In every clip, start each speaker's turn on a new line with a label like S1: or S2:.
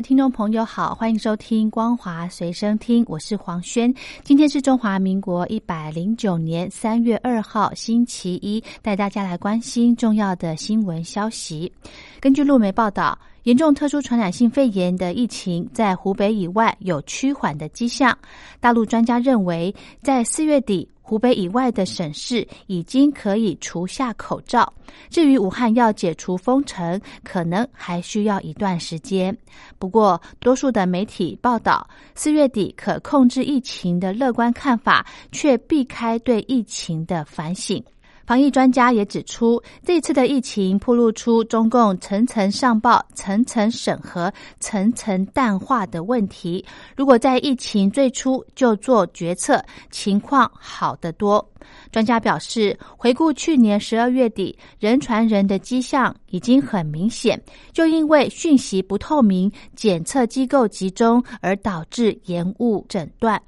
S1: 听众朋友好，欢迎收听光华随身听，我是黄轩。今天是中华民国一百零九年三月二号，星期一，带大家来关心重要的新闻消息。根据路媒报道，严重特殊传染性肺炎的疫情在湖北以外有趋缓的迹象。大陆专家认为，在四月底。湖北以外的省市已经可以除下口罩，至于武汉要解除封城，可能还需要一段时间。不过，多数的媒体报道四月底可控制疫情的乐观看法，却避开对疫情的反省。防疫专家也指出，这次的疫情暴露出中共层层上报、层层审核、层层淡化的问题。如果在疫情最初就做决策，情况好得多。专家表示，回顾去年十二月底人传人的迹象已经很明显，就因为讯息不透明、检测机构集中而导致延误诊断。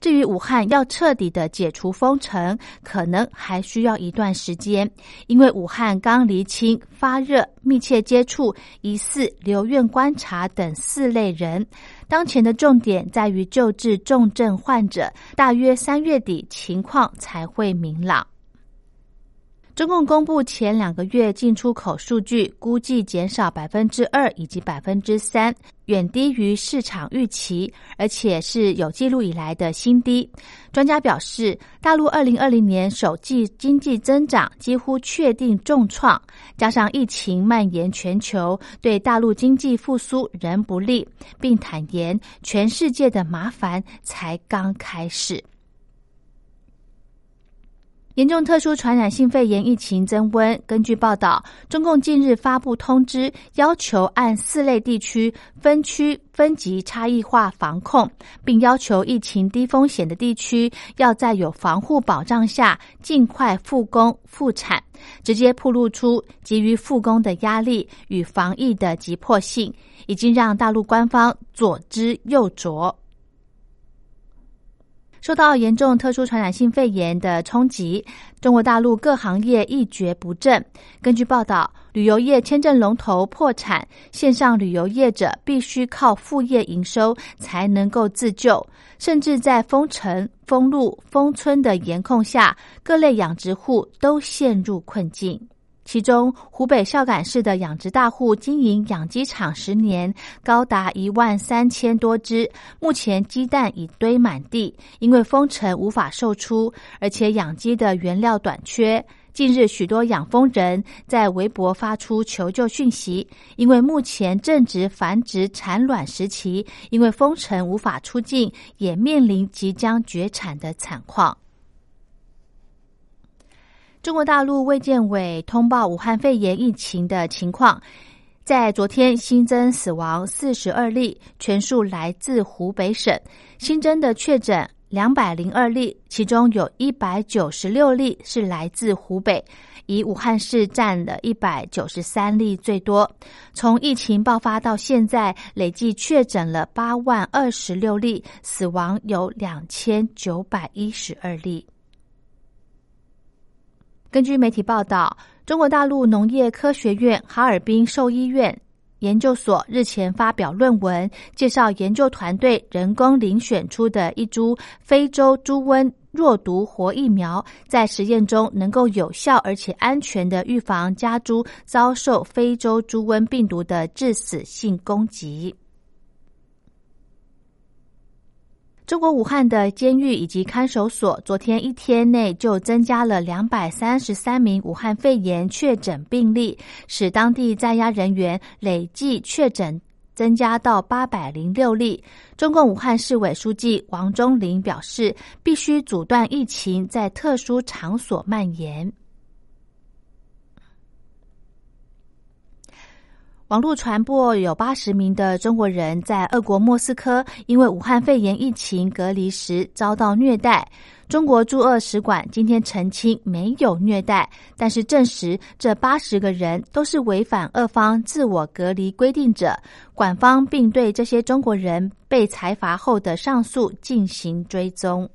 S1: 至于武汉要彻底的解除封城，可能还需要一段时间，因为武汉刚厘清发热、密切接触、疑似留院观察等四类人。当前的重点在于救治重症患者，大约三月底情况才会明朗。中共公布前两个月进出口数据，估计减少百分之二以及百分之三，远低于市场预期，而且是有记录以来的新低。专家表示，大陆二零二零年首季经济增长几乎确定重创，加上疫情蔓延全球，对大陆经济复苏仍不利，并坦言全世界的麻烦才刚开始。严重特殊传染性肺炎疫情增温。根据报道，中共近日发布通知，要求按四类地区分区分级差异化防控，并要求疫情低风险的地区要在有防护保障下尽快复工复产，直接暴露出急于复工的压力与防疫的急迫性，已经让大陆官方左支右绌。受到严重特殊传染性肺炎的冲击，中国大陆各行业一蹶不振。根据报道，旅游业签证龙头破产，线上旅游业者必须靠副业营收才能够自救，甚至在封城、封路、封村的严控下，各类养殖户都陷入困境。其中，湖北孝感市的养殖大户经营养鸡场十年，高达一万三千多只，目前鸡蛋已堆满地，因为封城无法售出，而且养鸡的原料短缺。近日，许多养蜂人在微博发出求救讯息，因为目前正值繁殖产卵时期，因为封城无法出境，也面临即将绝产的惨况。中国大陆卫健委通报武汉肺炎疫情的情况，在昨天新增死亡四十二例，全数来自湖北省。新增的确诊两百零二例，其中有一百九十六例是来自湖北，以武汉市占了一百九十三例最多。从疫情爆发到现在，累计确诊了八万二十六例，死亡有两千九百一十二例。根据媒体报道，中国大陆农业科学院哈尔滨兽医院研究所日前发表论文，介绍研究团队人工遴选出的一株非洲猪瘟弱毒活疫苗，在实验中能够有效而且安全的预防家猪遭受非洲猪瘟病毒的致死性攻击。中国武汉的监狱以及看守所，昨天一天内就增加了两百三十三名武汉肺炎确诊病例，使当地在押人员累计确诊增加到八百零六例。中共武汉市委书记王忠林表示，必须阻断疫情在特殊场所蔓延。网络传播有八十名的中国人在俄国莫斯科因为武汉肺炎疫情隔离时遭到虐待。中国驻俄使馆今天澄清没有虐待，但是证实这八十个人都是违反俄方自我隔离规定者，馆方并对这些中国人被裁罚后的上诉进行追踪。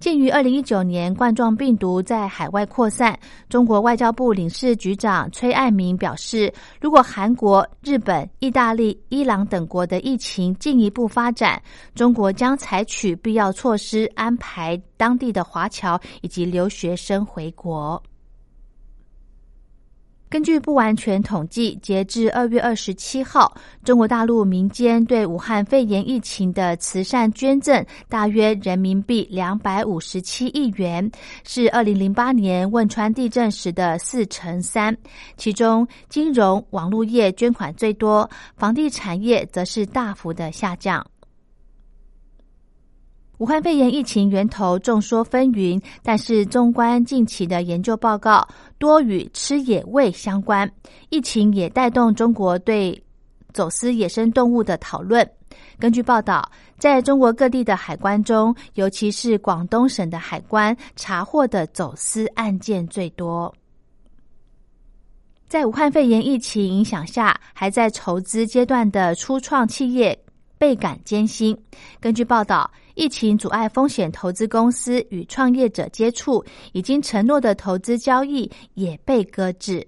S1: 鉴于二零一九年冠状病毒在海外扩散，中国外交部领事局长崔爱民表示，如果韩国、日本、意大利、伊朗等国的疫情进一步发展，中国将采取必要措施，安排当地的华侨以及留学生回国。根据不完全统计，截至二月二十七号，中国大陆民间对武汉肺炎疫情的慈善捐赠大约人民币两百五十七亿元，是二零零八年汶川地震时的四成三。其中，金融、网络业捐款最多，房地产业则是大幅的下降。武汉肺炎疫情源头众说纷纭，但是纵观近期的研究报告，多与吃野味相关。疫情也带动中国对走私野生动物的讨论。根据报道，在中国各地的海关中，尤其是广东省的海关查获的走私案件最多。在武汉肺炎疫情影响下，还在筹资阶段的初创企业倍感艰辛。根据报道。疫情阻碍风险投资公司与创业者接触，已经承诺的投资交易也被搁置。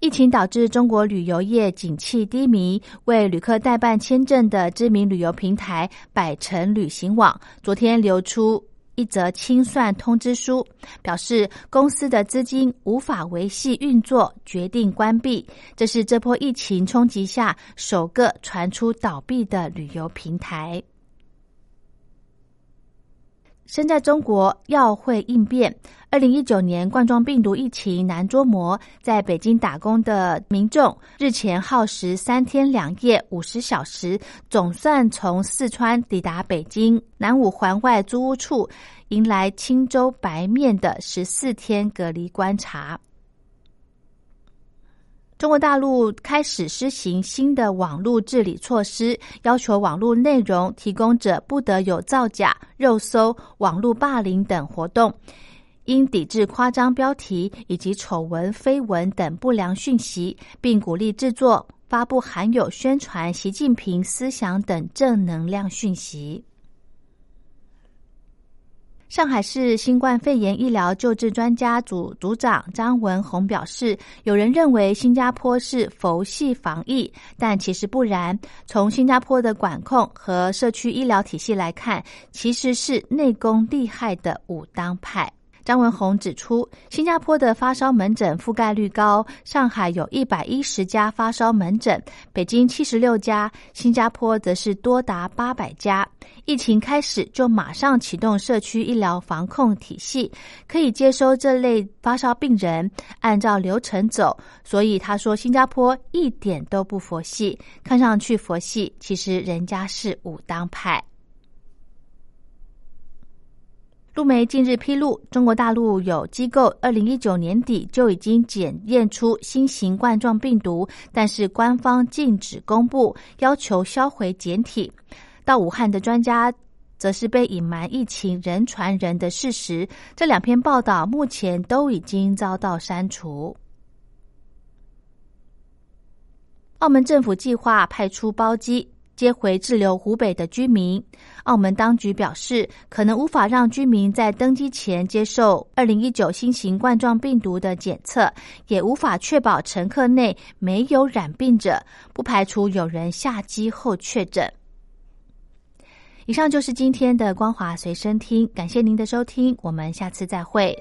S1: 疫情导致中国旅游业景气低迷，为旅客代办签证的知名旅游平台百城旅行网昨天流出。一则清算通知书表示，公司的资金无法维系运作，决定关闭。这是这波疫情冲击下首个传出倒闭的旅游平台。身在中国要会应变。二零一九年冠状病毒疫情难捉摸，在北京打工的民众日前耗时三天两夜五十小时，总算从四川抵达北京南五环外租屋处，迎来青州白面的十四天隔离观察。中国大陆开始施行新的网络治理措施，要求网络内容提供者不得有造假、肉搜、网络霸凌等活动，应抵制夸张标题以及丑闻、绯闻等不良讯息，并鼓励制作、发布含有宣传习近平思想等正能量讯息。上海市新冠肺炎医疗救治专家组组长张文宏表示：“有人认为新加坡是佛系防疫，但其实不然。从新加坡的管控和社区医疗体系来看，其实是内功厉害的武当派。”张文宏指出，新加坡的发烧门诊覆盖率高，上海有一百一十家发烧门诊，北京七十六家，新加坡则是多达八百家。疫情开始就马上启动社区医疗防控体系，可以接收这类发烧病人，按照流程走。所以他说，新加坡一点都不佛系，看上去佛系，其实人家是武当派。陆媒近日披露，中国大陆有机构二零一九年底就已经检验出新型冠状病毒，但是官方禁止公布，要求销毁简体。到武汉的专家则是被隐瞒疫情人传人的事实。这两篇报道目前都已经遭到删除。澳门政府计划派出包机。接回滞留湖北的居民，澳门当局表示，可能无法让居民在登机前接受二零一九新型冠状病毒的检测，也无法确保乘客内没有染病者，不排除有人下机后确诊。以上就是今天的光华随身听，感谢您的收听，我们下次再会。